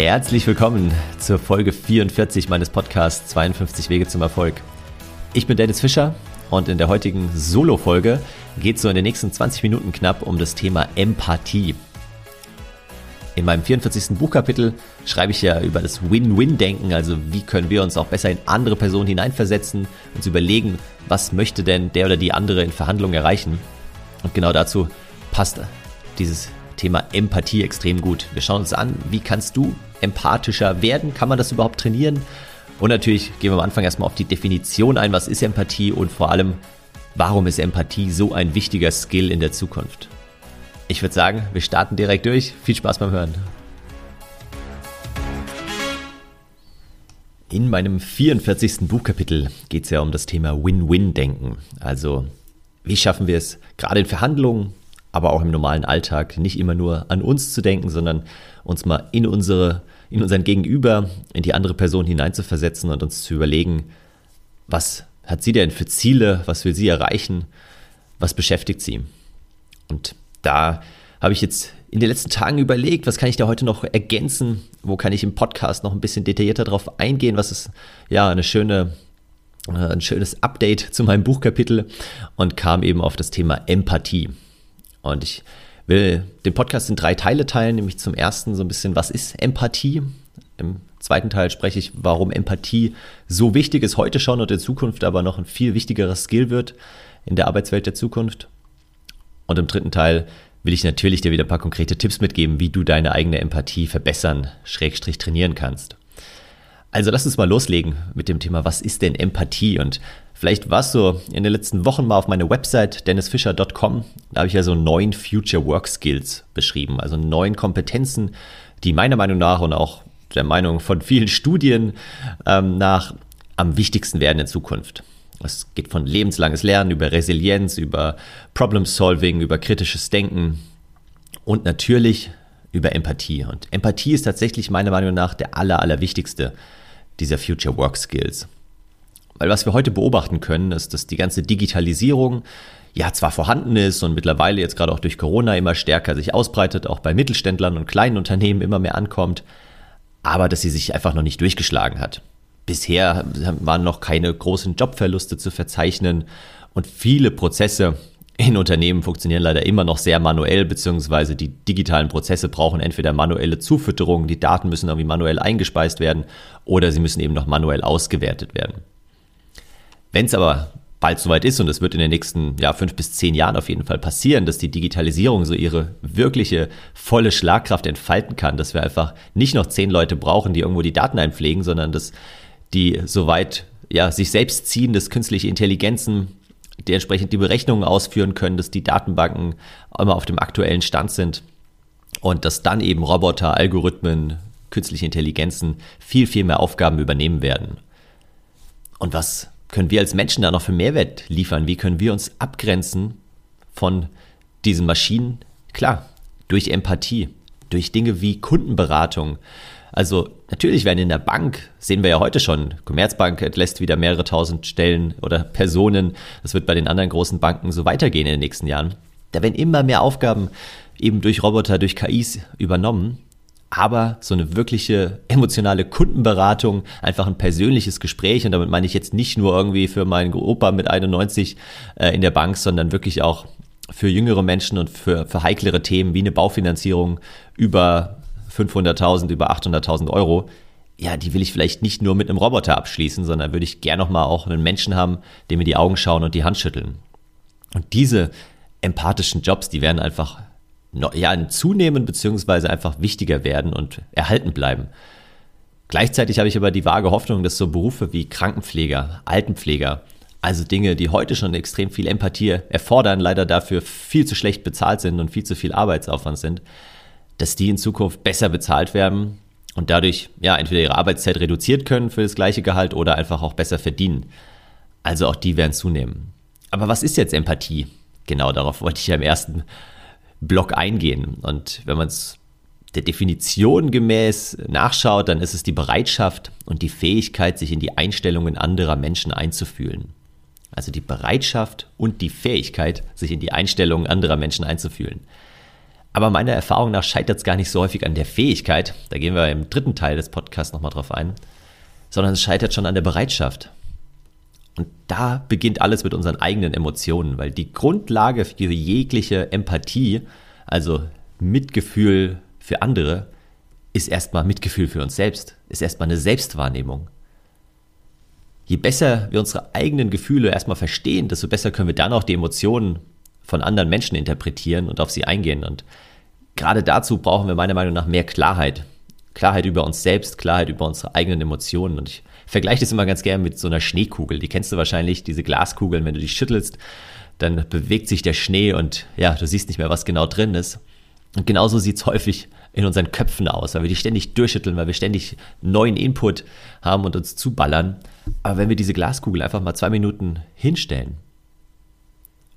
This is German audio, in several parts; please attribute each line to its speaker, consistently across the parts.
Speaker 1: Herzlich willkommen zur Folge 44 meines Podcasts 52 Wege zum Erfolg. Ich bin Dennis Fischer und in der heutigen Solo-Folge geht es so in den nächsten 20 Minuten knapp um das Thema Empathie. In meinem 44. Buchkapitel schreibe ich ja über das Win-Win-Denken, also wie können wir uns auch besser in andere Personen hineinversetzen, uns überlegen, was möchte denn der oder die andere in Verhandlungen erreichen. Und genau dazu passt dieses Thema Empathie extrem gut. Wir schauen uns an, wie kannst du empathischer werden? Kann man das überhaupt trainieren? Und natürlich gehen wir am Anfang erstmal auf die Definition ein, was ist Empathie und vor allem, warum ist Empathie so ein wichtiger Skill in der Zukunft? Ich würde sagen, wir starten direkt durch. Viel Spaß beim Hören. In meinem 44. Buchkapitel geht es ja um das Thema Win-Win-Denken. Also, wie schaffen wir es, gerade in Verhandlungen, aber auch im normalen Alltag, nicht immer nur an uns zu denken, sondern uns mal in unsere, in unseren Gegenüber, in die andere Person hineinzuversetzen und uns zu überlegen, was hat sie denn für Ziele, was will sie erreichen, was beschäftigt sie. Und da habe ich jetzt in den letzten Tagen überlegt, was kann ich da heute noch ergänzen, wo kann ich im Podcast noch ein bisschen detaillierter drauf eingehen, was ist ja eine schöne äh, ein schönes Update zu meinem Buchkapitel und kam eben auf das Thema Empathie. Und ich will den Podcast in drei Teile teilen, nämlich zum ersten so ein bisschen, was ist Empathie? Im zweiten Teil spreche ich, warum Empathie so wichtig ist heute schon und in Zukunft aber noch ein viel wichtigeres Skill wird in der Arbeitswelt der Zukunft. Und im dritten Teil will ich natürlich dir wieder ein paar konkrete Tipps mitgeben, wie du deine eigene Empathie verbessern, schrägstrich trainieren kannst. Also lass uns mal loslegen mit dem Thema, was ist denn Empathie? Und vielleicht warst du in den letzten Wochen mal auf meiner Website dennisfischer.com. Da habe ich ja so neun Future Work Skills beschrieben, also neun Kompetenzen, die meiner Meinung nach und auch der Meinung von vielen Studien ähm, nach am wichtigsten werden in Zukunft. Es geht von lebenslanges Lernen über Resilienz, über Problem Solving, über kritisches Denken und natürlich über Empathie. Und Empathie ist tatsächlich meiner Meinung nach der aller, allerwichtigste dieser Future Work Skills. Weil was wir heute beobachten können, ist, dass die ganze Digitalisierung ja zwar vorhanden ist und mittlerweile jetzt gerade auch durch Corona immer stärker sich ausbreitet, auch bei Mittelständlern und kleinen Unternehmen immer mehr ankommt, aber dass sie sich einfach noch nicht durchgeschlagen hat. Bisher waren noch keine großen Jobverluste zu verzeichnen und viele Prozesse in Unternehmen funktionieren leider immer noch sehr manuell, beziehungsweise die digitalen Prozesse brauchen entweder manuelle Zufütterung, die Daten müssen irgendwie manuell eingespeist werden oder sie müssen eben noch manuell ausgewertet werden. Wenn es aber bald soweit ist, und das wird in den nächsten ja, fünf bis zehn Jahren auf jeden Fall passieren, dass die Digitalisierung so ihre wirkliche volle Schlagkraft entfalten kann, dass wir einfach nicht noch zehn Leute brauchen, die irgendwo die Daten einpflegen, sondern dass die soweit ja, sich selbst ziehen, dass künstliche Intelligenzen die entsprechend die Berechnungen ausführen können, dass die Datenbanken immer auf dem aktuellen Stand sind und dass dann eben Roboter, Algorithmen, künstliche Intelligenzen viel, viel mehr Aufgaben übernehmen werden. Und was können wir als Menschen da noch für Mehrwert liefern? Wie können wir uns abgrenzen von diesen Maschinen? Klar, durch Empathie, durch Dinge wie Kundenberatung, also natürlich werden in der Bank, sehen wir ja heute schon, Commerzbank entlässt wieder mehrere tausend Stellen oder Personen. Das wird bei den anderen großen Banken so weitergehen in den nächsten Jahren. Da werden immer mehr Aufgaben eben durch Roboter, durch KIs übernommen. Aber so eine wirkliche emotionale Kundenberatung, einfach ein persönliches Gespräch, und damit meine ich jetzt nicht nur irgendwie für meinen Opa mit 91 äh, in der Bank, sondern wirklich auch für jüngere Menschen und für, für heiklere Themen wie eine Baufinanzierung über 500.000 über 800.000 Euro, ja, die will ich vielleicht nicht nur mit einem Roboter abschließen, sondern würde ich gerne nochmal auch einen Menschen haben, dem mir die Augen schauen und die Hand schütteln. Und diese empathischen Jobs, die werden einfach ja, zunehmen beziehungsweise einfach wichtiger werden und erhalten bleiben. Gleichzeitig habe ich aber die vage Hoffnung, dass so Berufe wie Krankenpfleger, Altenpfleger, also Dinge, die heute schon extrem viel Empathie erfordern, leider dafür viel zu schlecht bezahlt sind und viel zu viel Arbeitsaufwand sind, dass die in Zukunft besser bezahlt werden und dadurch ja entweder ihre Arbeitszeit reduziert können für das gleiche Gehalt oder einfach auch besser verdienen. Also auch die werden zunehmen. Aber was ist jetzt Empathie? Genau darauf wollte ich ja im ersten Block eingehen. Und wenn man es der Definition gemäß nachschaut, dann ist es die Bereitschaft und die Fähigkeit, sich in die Einstellungen anderer Menschen einzufühlen. Also die Bereitschaft und die Fähigkeit, sich in die Einstellungen anderer Menschen einzufühlen. Aber meiner Erfahrung nach scheitert es gar nicht so häufig an der Fähigkeit, da gehen wir im dritten Teil des Podcasts nochmal drauf ein, sondern es scheitert schon an der Bereitschaft. Und da beginnt alles mit unseren eigenen Emotionen, weil die Grundlage für jegliche Empathie, also Mitgefühl für andere, ist erstmal Mitgefühl für uns selbst, ist erstmal eine Selbstwahrnehmung. Je besser wir unsere eigenen Gefühle erstmal verstehen, desto besser können wir dann auch die Emotionen von anderen Menschen interpretieren und auf sie eingehen. Und gerade dazu brauchen wir meiner Meinung nach mehr Klarheit. Klarheit über uns selbst, Klarheit über unsere eigenen Emotionen. Und ich vergleiche das immer ganz gerne mit so einer Schneekugel. Die kennst du wahrscheinlich, diese Glaskugeln, wenn du die schüttelst, dann bewegt sich der Schnee und ja, du siehst nicht mehr, was genau drin ist. Und genauso sieht es häufig in unseren Köpfen aus, weil wir die ständig durchschütteln, weil wir ständig neuen Input haben und uns zuballern. Aber wenn wir diese Glaskugel einfach mal zwei Minuten hinstellen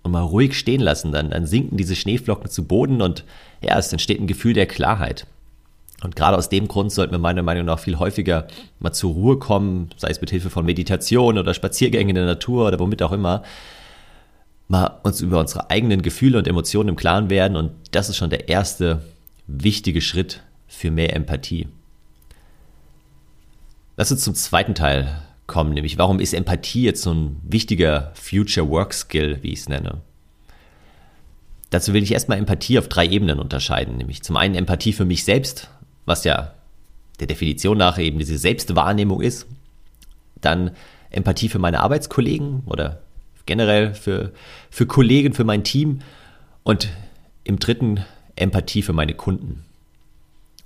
Speaker 1: und mal ruhig stehen lassen, dann, dann sinken diese Schneeflocken zu Boden und ja, es entsteht ein Gefühl der Klarheit. Und gerade aus dem Grund sollten wir meiner Meinung nach viel häufiger mal zur Ruhe kommen, sei es mit Hilfe von Meditation oder Spaziergängen in der Natur oder womit auch immer, mal uns über unsere eigenen Gefühle und Emotionen im Klaren werden. Und das ist schon der erste wichtige Schritt für mehr Empathie. Lass uns zum zweiten Teil kommen, nämlich warum ist Empathie jetzt so ein wichtiger Future Work Skill, wie ich es nenne? Dazu will ich erstmal Empathie auf drei Ebenen unterscheiden, nämlich zum einen Empathie für mich selbst, was ja der Definition nach eben diese Selbstwahrnehmung ist, dann Empathie für meine Arbeitskollegen oder generell für, für Kollegen, für mein Team und im dritten Empathie für meine Kunden.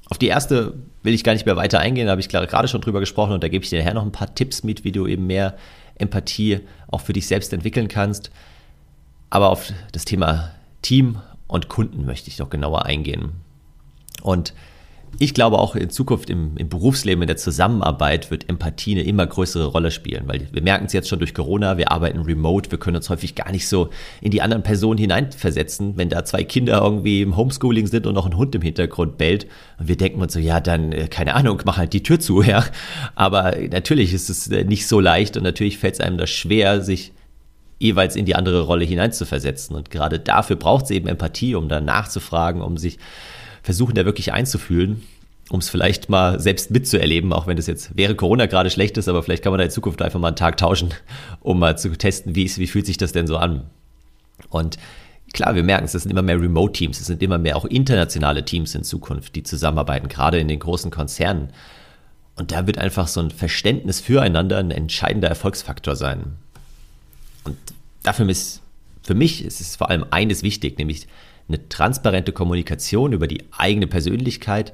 Speaker 1: Auf die erste will ich gar nicht mehr weiter eingehen, da habe ich gerade schon drüber gesprochen und da gebe ich dir nachher noch ein paar Tipps mit, wie du eben mehr Empathie auch für dich selbst entwickeln kannst. Aber auf das Thema Team und Kunden möchte ich noch genauer eingehen. Und ich glaube auch in Zukunft im, im, Berufsleben, in der Zusammenarbeit wird Empathie eine immer größere Rolle spielen, weil wir merken es jetzt schon durch Corona, wir arbeiten remote, wir können uns häufig gar nicht so in die anderen Personen hineinversetzen, wenn da zwei Kinder irgendwie im Homeschooling sind und noch ein Hund im Hintergrund bellt und wir denken uns so, ja, dann, äh, keine Ahnung, mach halt die Tür zu, ja. Aber natürlich ist es äh, nicht so leicht und natürlich fällt es einem da schwer, sich jeweils in die andere Rolle hineinzuversetzen. Und gerade dafür braucht es eben Empathie, um da nachzufragen, um sich versuchen, da wirklich einzufühlen, um es vielleicht mal selbst mitzuerleben, auch wenn das jetzt wäre Corona gerade schlecht ist, aber vielleicht kann man da in Zukunft einfach mal einen Tag tauschen, um mal zu testen, wie, ist, wie fühlt sich das denn so an. Und klar, wir merken es, es sind immer mehr Remote-Teams, es sind immer mehr auch internationale Teams in Zukunft, die zusammenarbeiten, gerade in den großen Konzernen. Und da wird einfach so ein Verständnis füreinander ein entscheidender Erfolgsfaktor sein. Und dafür ist, für mich ist es vor allem eines wichtig, nämlich eine transparente Kommunikation über die eigene Persönlichkeit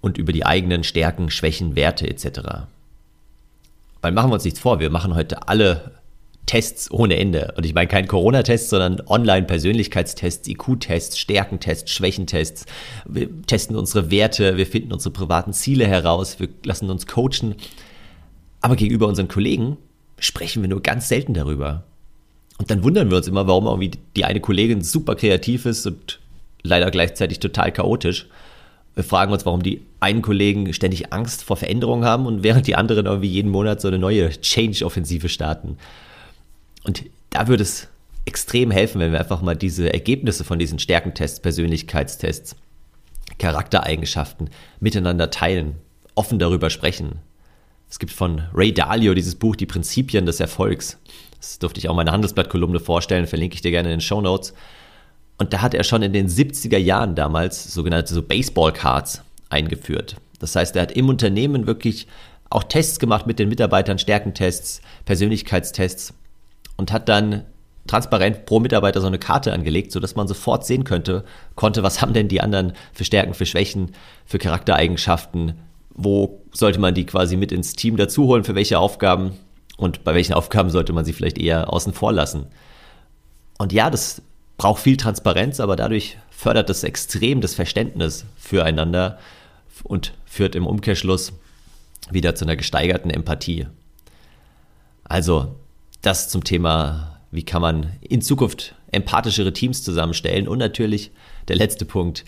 Speaker 1: und über die eigenen Stärken, Schwächen, Werte etc. Weil machen wir uns nichts vor, wir machen heute alle Tests ohne Ende. Und ich meine kein Corona-Test, sondern Online-Persönlichkeitstests, IQ-Tests, Stärkentests, Schwächentests. Wir testen unsere Werte, wir finden unsere privaten Ziele heraus, wir lassen uns coachen. Aber gegenüber unseren Kollegen sprechen wir nur ganz selten darüber. Und dann wundern wir uns immer, warum irgendwie die eine Kollegin super kreativ ist und leider gleichzeitig total chaotisch. Wir fragen uns, warum die einen Kollegen ständig Angst vor Veränderungen haben und während die anderen irgendwie jeden Monat so eine neue Change-Offensive starten. Und da würde es extrem helfen, wenn wir einfach mal diese Ergebnisse von diesen Stärkentests, Persönlichkeitstests, Charaktereigenschaften miteinander teilen, offen darüber sprechen. Es gibt von Ray Dalio dieses Buch Die Prinzipien des Erfolgs. Das durfte ich auch meine Handelsblatt-Kolumne vorstellen, verlinke ich dir gerne in den Show Notes. Und da hat er schon in den 70er Jahren damals sogenannte so Baseball-Cards eingeführt. Das heißt, er hat im Unternehmen wirklich auch Tests gemacht mit den Mitarbeitern, Stärkentests, Persönlichkeitstests und hat dann transparent pro Mitarbeiter so eine Karte angelegt, sodass man sofort sehen könnte, konnte, was haben denn die anderen für Stärken, für Schwächen, für Charaktereigenschaften, wo sollte man die quasi mit ins Team dazuholen, für welche Aufgaben und bei welchen Aufgaben sollte man sie vielleicht eher außen vor lassen. Und ja, das braucht viel Transparenz, aber dadurch fördert das extrem das Verständnis füreinander und führt im Umkehrschluss wieder zu einer gesteigerten Empathie. Also das zum Thema, wie kann man in Zukunft empathischere Teams zusammenstellen und natürlich der letzte Punkt,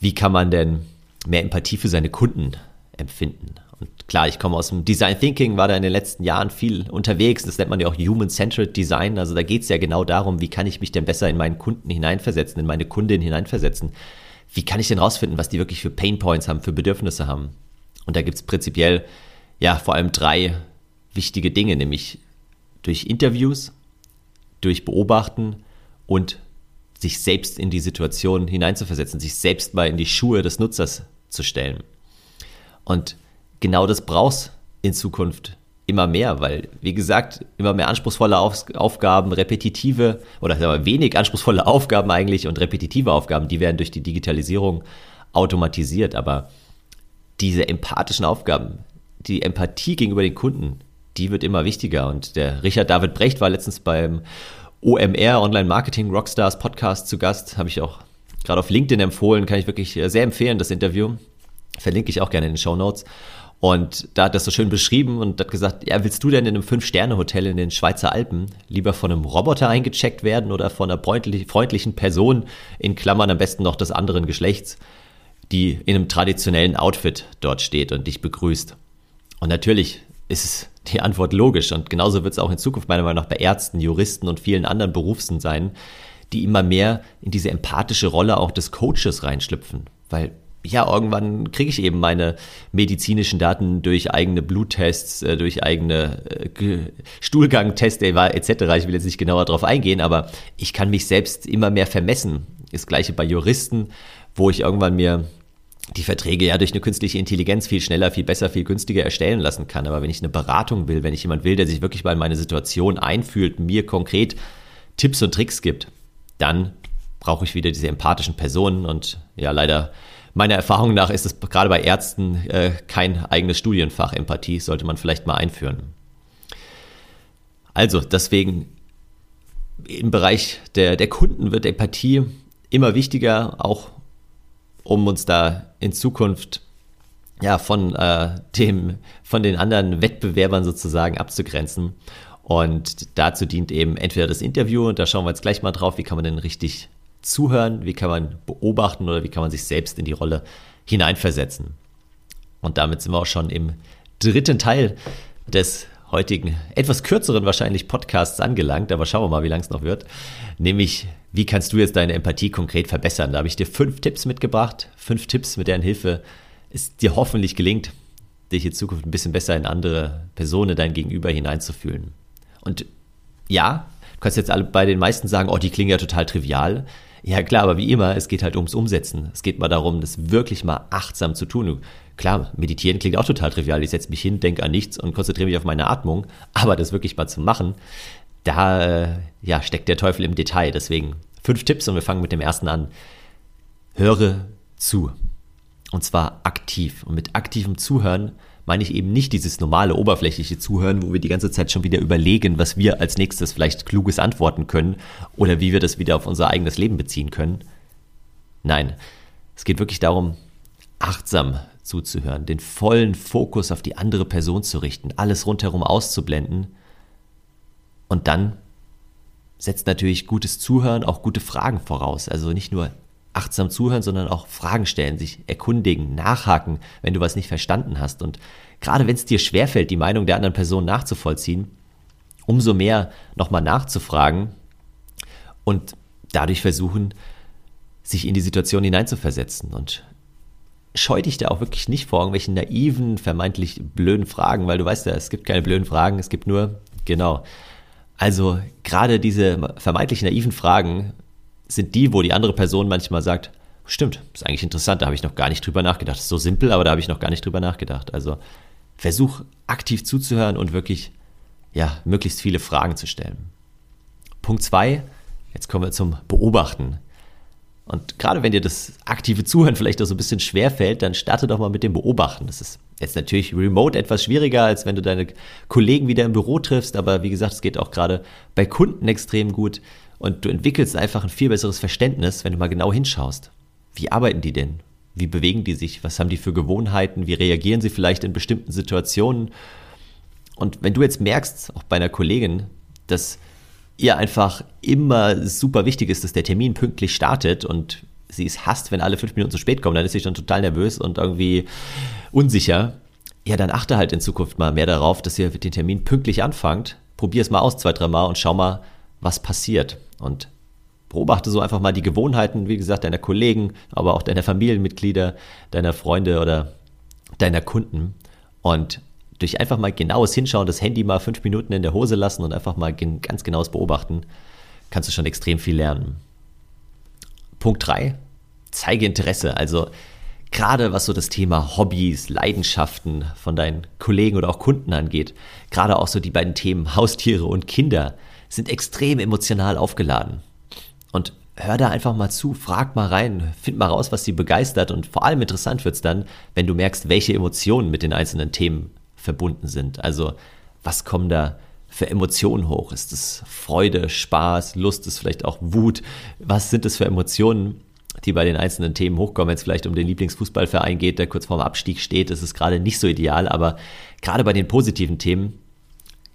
Speaker 1: wie kann man denn mehr Empathie für seine Kunden empfinden. Und klar, ich komme aus dem Design Thinking, war da in den letzten Jahren viel unterwegs. Das nennt man ja auch Human-Centered Design. Also da geht es ja genau darum, wie kann ich mich denn besser in meinen Kunden hineinversetzen, in meine Kundin hineinversetzen. wie kann ich denn rausfinden, was die wirklich für Pain Points haben, für Bedürfnisse haben? Und da gibt es prinzipiell ja vor allem drei wichtige Dinge, nämlich durch Interviews, durch Beobachten und sich selbst in die Situation hineinzuversetzen, sich selbst mal in die Schuhe des Nutzers zu stellen. Und genau das brauchst in Zukunft immer mehr, weil, wie gesagt, immer mehr anspruchsvolle Auf Aufgaben, repetitive oder wir, wenig anspruchsvolle Aufgaben eigentlich und repetitive Aufgaben, die werden durch die Digitalisierung automatisiert. Aber diese empathischen Aufgaben, die Empathie gegenüber den Kunden, die wird immer wichtiger. Und der Richard David Brecht war letztens beim OMR Online Marketing Rockstars Podcast zu Gast, habe ich auch gerade auf LinkedIn empfohlen, kann ich wirklich sehr empfehlen, das Interview. Verlinke ich auch gerne in den Show Notes. Und da hat das so schön beschrieben und hat gesagt, ja, willst du denn in einem Fünf-Sterne-Hotel in den Schweizer Alpen lieber von einem Roboter eingecheckt werden oder von einer freundlichen Person, in Klammern am besten noch des anderen Geschlechts, die in einem traditionellen Outfit dort steht und dich begrüßt? Und natürlich ist die Antwort logisch und genauso wird es auch in Zukunft meiner Meinung nach bei Ärzten, Juristen und vielen anderen Berufsen sein, die immer mehr in diese empathische Rolle auch des Coaches reinschlüpfen, weil ja, irgendwann kriege ich eben meine medizinischen Daten durch eigene Bluttests, äh, durch eigene äh, Stuhlgangtests etc. Ich will jetzt nicht genauer darauf eingehen, aber ich kann mich selbst immer mehr vermessen. Das gleiche bei Juristen, wo ich irgendwann mir die Verträge ja durch eine künstliche Intelligenz viel schneller, viel besser, viel günstiger erstellen lassen kann. Aber wenn ich eine Beratung will, wenn ich jemand will, der sich wirklich mal in meine Situation einfühlt, mir konkret Tipps und Tricks gibt, dann brauche ich wieder diese empathischen Personen und ja, leider meiner Erfahrung nach ist es gerade bei Ärzten äh, kein eigenes Studienfach. Empathie sollte man vielleicht mal einführen. Also deswegen im Bereich der, der Kunden wird Empathie immer wichtiger, auch um uns da in Zukunft ja, von, äh, dem, von den anderen Wettbewerbern sozusagen abzugrenzen. Und dazu dient eben entweder das Interview, und da schauen wir jetzt gleich mal drauf, wie kann man denn richtig zuhören, wie kann man beobachten oder wie kann man sich selbst in die Rolle hineinversetzen. Und damit sind wir auch schon im dritten Teil des heutigen, etwas kürzeren wahrscheinlich Podcasts angelangt, aber schauen wir mal, wie lang es noch wird. Nämlich, wie kannst du jetzt deine Empathie konkret verbessern? Da habe ich dir fünf Tipps mitgebracht, fünf Tipps, mit deren Hilfe es dir hoffentlich gelingt, dich in Zukunft ein bisschen besser in andere Personen, dein Gegenüber hineinzufühlen. Und ja, du kannst jetzt alle bei den meisten sagen, oh, die klingen ja total trivial. Ja, klar, aber wie immer, es geht halt ums Umsetzen. Es geht mal darum, das wirklich mal achtsam zu tun. Klar, meditieren klingt auch total trivial. Ich setze mich hin, denke an nichts und konzentriere mich auf meine Atmung. Aber das wirklich mal zu machen, da äh, ja, steckt der Teufel im Detail. Deswegen fünf Tipps und wir fangen mit dem ersten an. Höre zu. Und zwar aktiv. Und mit aktivem Zuhören meine ich eben nicht dieses normale oberflächliche Zuhören, wo wir die ganze Zeit schon wieder überlegen, was wir als nächstes vielleicht kluges antworten können oder wie wir das wieder auf unser eigenes Leben beziehen können. Nein, es geht wirklich darum, achtsam zuzuhören, den vollen Fokus auf die andere Person zu richten, alles rundherum auszublenden. Und dann setzt natürlich gutes Zuhören auch gute Fragen voraus. Also nicht nur achtsam zuhören, sondern auch Fragen stellen, sich erkundigen, nachhaken, wenn du was nicht verstanden hast. Und gerade wenn es dir schwerfällt, die Meinung der anderen Person nachzuvollziehen, umso mehr nochmal nachzufragen und dadurch versuchen, sich in die Situation hineinzuversetzen. Und scheu dich da auch wirklich nicht vor irgendwelchen naiven, vermeintlich blöden Fragen, weil du weißt ja, es gibt keine blöden Fragen, es gibt nur, genau. Also gerade diese vermeintlich naiven Fragen sind die, wo die andere Person manchmal sagt, stimmt, ist eigentlich interessant, da habe ich noch gar nicht drüber nachgedacht. ist so simpel, aber da habe ich noch gar nicht drüber nachgedacht. Also versuch aktiv zuzuhören und wirklich, ja, möglichst viele Fragen zu stellen. Punkt zwei, jetzt kommen wir zum Beobachten. Und gerade wenn dir das aktive Zuhören vielleicht auch so ein bisschen schwer fällt, dann starte doch mal mit dem Beobachten. Das ist jetzt natürlich remote etwas schwieriger, als wenn du deine Kollegen wieder im Büro triffst, aber wie gesagt, es geht auch gerade bei Kunden extrem gut. Und du entwickelst einfach ein viel besseres Verständnis, wenn du mal genau hinschaust. Wie arbeiten die denn? Wie bewegen die sich? Was haben die für Gewohnheiten? Wie reagieren sie vielleicht in bestimmten Situationen? Und wenn du jetzt merkst, auch bei einer Kollegin, dass ihr einfach immer super wichtig ist, dass der Termin pünktlich startet und sie es hasst, wenn alle fünf Minuten zu spät kommen, dann ist sie schon total nervös und irgendwie unsicher. Ja, dann achte halt in Zukunft mal mehr darauf, dass ihr den Termin pünktlich anfangt. Probier es mal aus zwei, drei Mal und schau mal, was passiert. Und Beobachte so einfach mal die Gewohnheiten, wie gesagt, deiner Kollegen, aber auch deiner Familienmitglieder, deiner Freunde oder deiner Kunden. Und durch einfach mal genaues Hinschauen, das Handy mal fünf Minuten in der Hose lassen und einfach mal ganz genaues Beobachten, kannst du schon extrem viel lernen. Punkt 3, zeige Interesse. Also gerade was so das Thema Hobbys, Leidenschaften von deinen Kollegen oder auch Kunden angeht, gerade auch so die beiden Themen Haustiere und Kinder sind extrem emotional aufgeladen. Und hör da einfach mal zu, frag mal rein, find mal raus, was sie begeistert und vor allem interessant wird es dann, wenn du merkst, welche Emotionen mit den einzelnen Themen verbunden sind. Also was kommen da für Emotionen hoch? Ist es Freude, Spaß, Lust, ist vielleicht auch Wut? Was sind es für Emotionen, die bei den einzelnen Themen hochkommen? Wenn es vielleicht um den Lieblingsfußballverein geht, der kurz vorm Abstieg steht, ist es gerade nicht so ideal, aber gerade bei den positiven Themen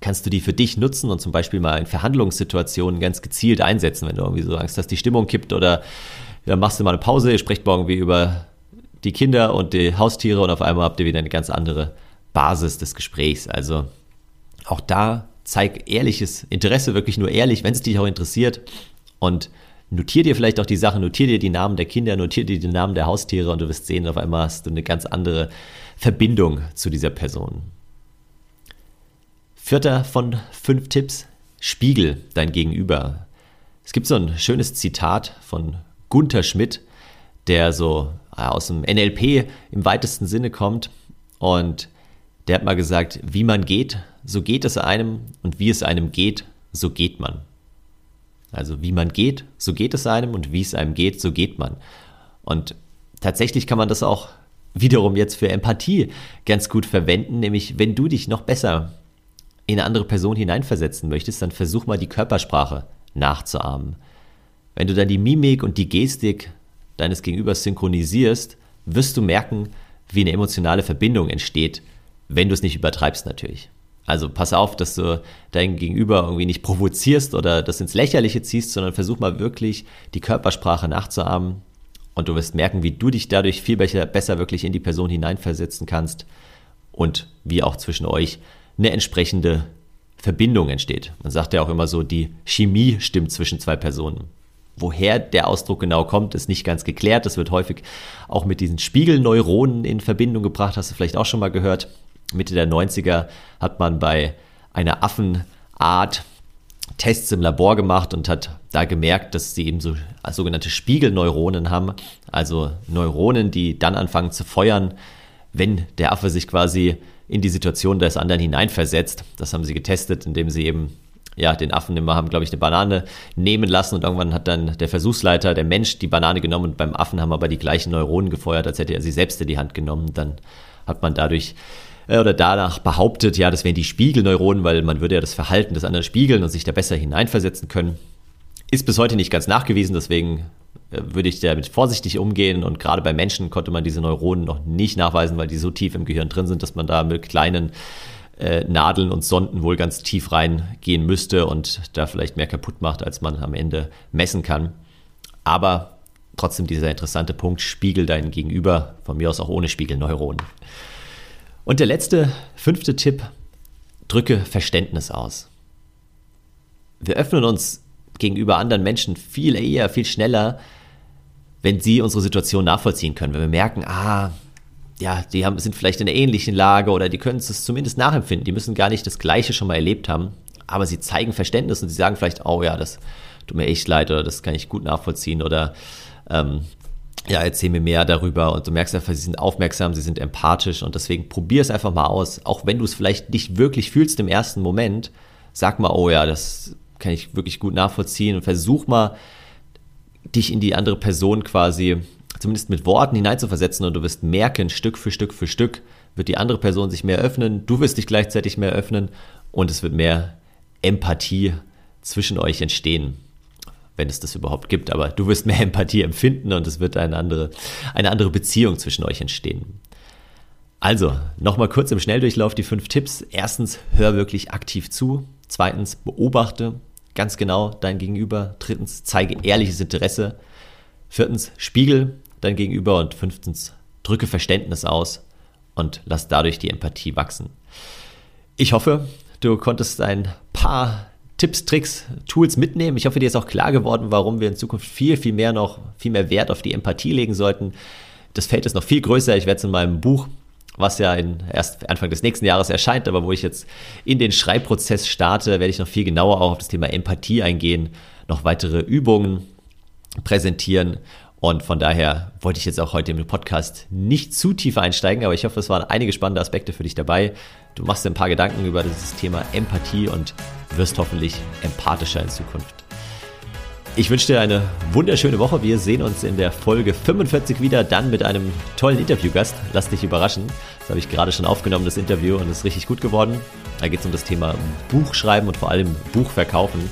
Speaker 1: kannst du die für dich nutzen und zum Beispiel mal in Verhandlungssituationen ganz gezielt einsetzen, wenn du irgendwie so Angst hast, die Stimmung kippt oder ja, machst du mal eine Pause, ihr sprecht morgen wie über die Kinder und die Haustiere und auf einmal habt ihr wieder eine ganz andere Basis des Gesprächs. Also auch da zeig ehrliches Interesse, wirklich nur ehrlich, wenn es dich auch interessiert und notier dir vielleicht auch die Sachen, notier dir die Namen der Kinder, notier dir die Namen der Haustiere und du wirst sehen, auf einmal hast du eine ganz andere Verbindung zu dieser Person. Vierter von fünf Tipps, Spiegel dein Gegenüber. Es gibt so ein schönes Zitat von Gunther Schmidt, der so aus dem NLP im weitesten Sinne kommt und der hat mal gesagt, wie man geht, so geht es einem und wie es einem geht, so geht man. Also wie man geht, so geht es einem und wie es einem geht, so geht man. Und tatsächlich kann man das auch wiederum jetzt für Empathie ganz gut verwenden, nämlich wenn du dich noch besser in eine andere Person hineinversetzen möchtest, dann versuch mal die Körpersprache nachzuahmen. Wenn du dann die Mimik und die Gestik deines Gegenübers synchronisierst, wirst du merken, wie eine emotionale Verbindung entsteht, wenn du es nicht übertreibst natürlich. Also pass auf, dass du dein Gegenüber irgendwie nicht provozierst oder das ins Lächerliche ziehst, sondern versuch mal wirklich die Körpersprache nachzuahmen und du wirst merken, wie du dich dadurch viel besser, besser wirklich in die Person hineinversetzen kannst und wie auch zwischen euch eine entsprechende Verbindung entsteht. Man sagt ja auch immer so, die Chemie stimmt zwischen zwei Personen. Woher der Ausdruck genau kommt, ist nicht ganz geklärt. Das wird häufig auch mit diesen Spiegelneuronen in Verbindung gebracht, hast du vielleicht auch schon mal gehört. Mitte der 90er hat man bei einer Affenart Tests im Labor gemacht und hat da gemerkt, dass sie eben so sogenannte Spiegelneuronen haben, also Neuronen, die dann anfangen zu feuern, wenn der Affe sich quasi in die Situation des anderen hineinversetzt. Das haben sie getestet, indem sie eben ja, den Affen immer haben, glaube ich, eine Banane nehmen lassen und irgendwann hat dann der Versuchsleiter, der Mensch, die Banane genommen und beim Affen haben aber die gleichen Neuronen gefeuert, als hätte er sie selbst in die Hand genommen. Dann hat man dadurch äh, oder danach behauptet, ja, das wären die Spiegelneuronen, weil man würde ja das Verhalten des anderen spiegeln und sich da besser hineinversetzen können. Ist bis heute nicht ganz nachgewiesen, deswegen würde ich damit vorsichtig umgehen. Und gerade bei Menschen konnte man diese Neuronen noch nicht nachweisen, weil die so tief im Gehirn drin sind, dass man da mit kleinen äh, Nadeln und Sonden wohl ganz tief reingehen müsste und da vielleicht mehr kaputt macht, als man am Ende messen kann. Aber trotzdem dieser interessante Punkt, spiegel deinen Gegenüber, von mir aus auch ohne Spiegelneuronen. Und der letzte, fünfte Tipp, drücke Verständnis aus. Wir öffnen uns gegenüber anderen Menschen viel eher, viel schneller, wenn sie unsere Situation nachvollziehen können. Wenn wir merken, ah, ja, die haben, sind vielleicht in einer ähnlichen Lage oder die können es zumindest nachempfinden. Die müssen gar nicht das Gleiche schon mal erlebt haben, aber sie zeigen Verständnis und sie sagen vielleicht, oh ja, das tut mir echt leid oder das kann ich gut nachvollziehen oder ähm, ja, erzähl mir mehr darüber und du merkst einfach, sie sind aufmerksam, sie sind empathisch und deswegen probier es einfach mal aus, auch wenn du es vielleicht nicht wirklich fühlst im ersten Moment, sag mal, oh ja, das kann ich wirklich gut nachvollziehen und versuch mal, dich in die andere Person quasi zumindest mit Worten hineinzuversetzen und du wirst merken, Stück für Stück für Stück wird die andere Person sich mehr öffnen, du wirst dich gleichzeitig mehr öffnen und es wird mehr Empathie zwischen euch entstehen, wenn es das überhaupt gibt. Aber du wirst mehr Empathie empfinden und es wird eine andere, eine andere Beziehung zwischen euch entstehen. Also, nochmal kurz im Schnelldurchlauf die fünf Tipps. Erstens, hör wirklich aktiv zu. Zweitens, beobachte ganz genau dein Gegenüber. Drittens, zeige ehrliches Interesse. Viertens, spiegel dein Gegenüber. Und fünftens, drücke Verständnis aus und lass dadurch die Empathie wachsen. Ich hoffe, du konntest ein paar Tipps, Tricks, Tools mitnehmen. Ich hoffe, dir ist auch klar geworden, warum wir in Zukunft viel, viel mehr noch, viel mehr Wert auf die Empathie legen sollten. Das Feld ist noch viel größer. Ich werde es in meinem Buch was ja in, erst Anfang des nächsten Jahres erscheint, aber wo ich jetzt in den Schreibprozess starte, werde ich noch viel genauer auch auf das Thema Empathie eingehen, noch weitere Übungen präsentieren. Und von daher wollte ich jetzt auch heute im Podcast nicht zu tief einsteigen, aber ich hoffe, es waren einige spannende Aspekte für dich dabei. Du machst dir ein paar Gedanken über dieses Thema Empathie und wirst hoffentlich empathischer in Zukunft. Ich wünsche dir eine wunderschöne Woche. Wir sehen uns in der Folge 45 wieder, dann mit einem tollen Interviewgast. Lass dich überraschen. Das habe ich gerade schon aufgenommen, das Interview, und es ist richtig gut geworden. Da geht es um das Thema Buchschreiben und vor allem Buchverkaufen.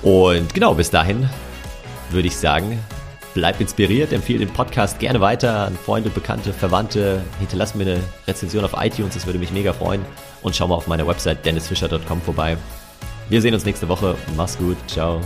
Speaker 1: Und genau, bis dahin würde ich sagen, bleib inspiriert, empfehle den Podcast gerne weiter an Freunde, Bekannte, Verwandte. Hinterlass mir eine Rezension auf iTunes, das würde mich mega freuen. Und schau mal auf meiner Website dennisfischer.com vorbei. Wir sehen uns nächste Woche. Mach's gut. Ciao.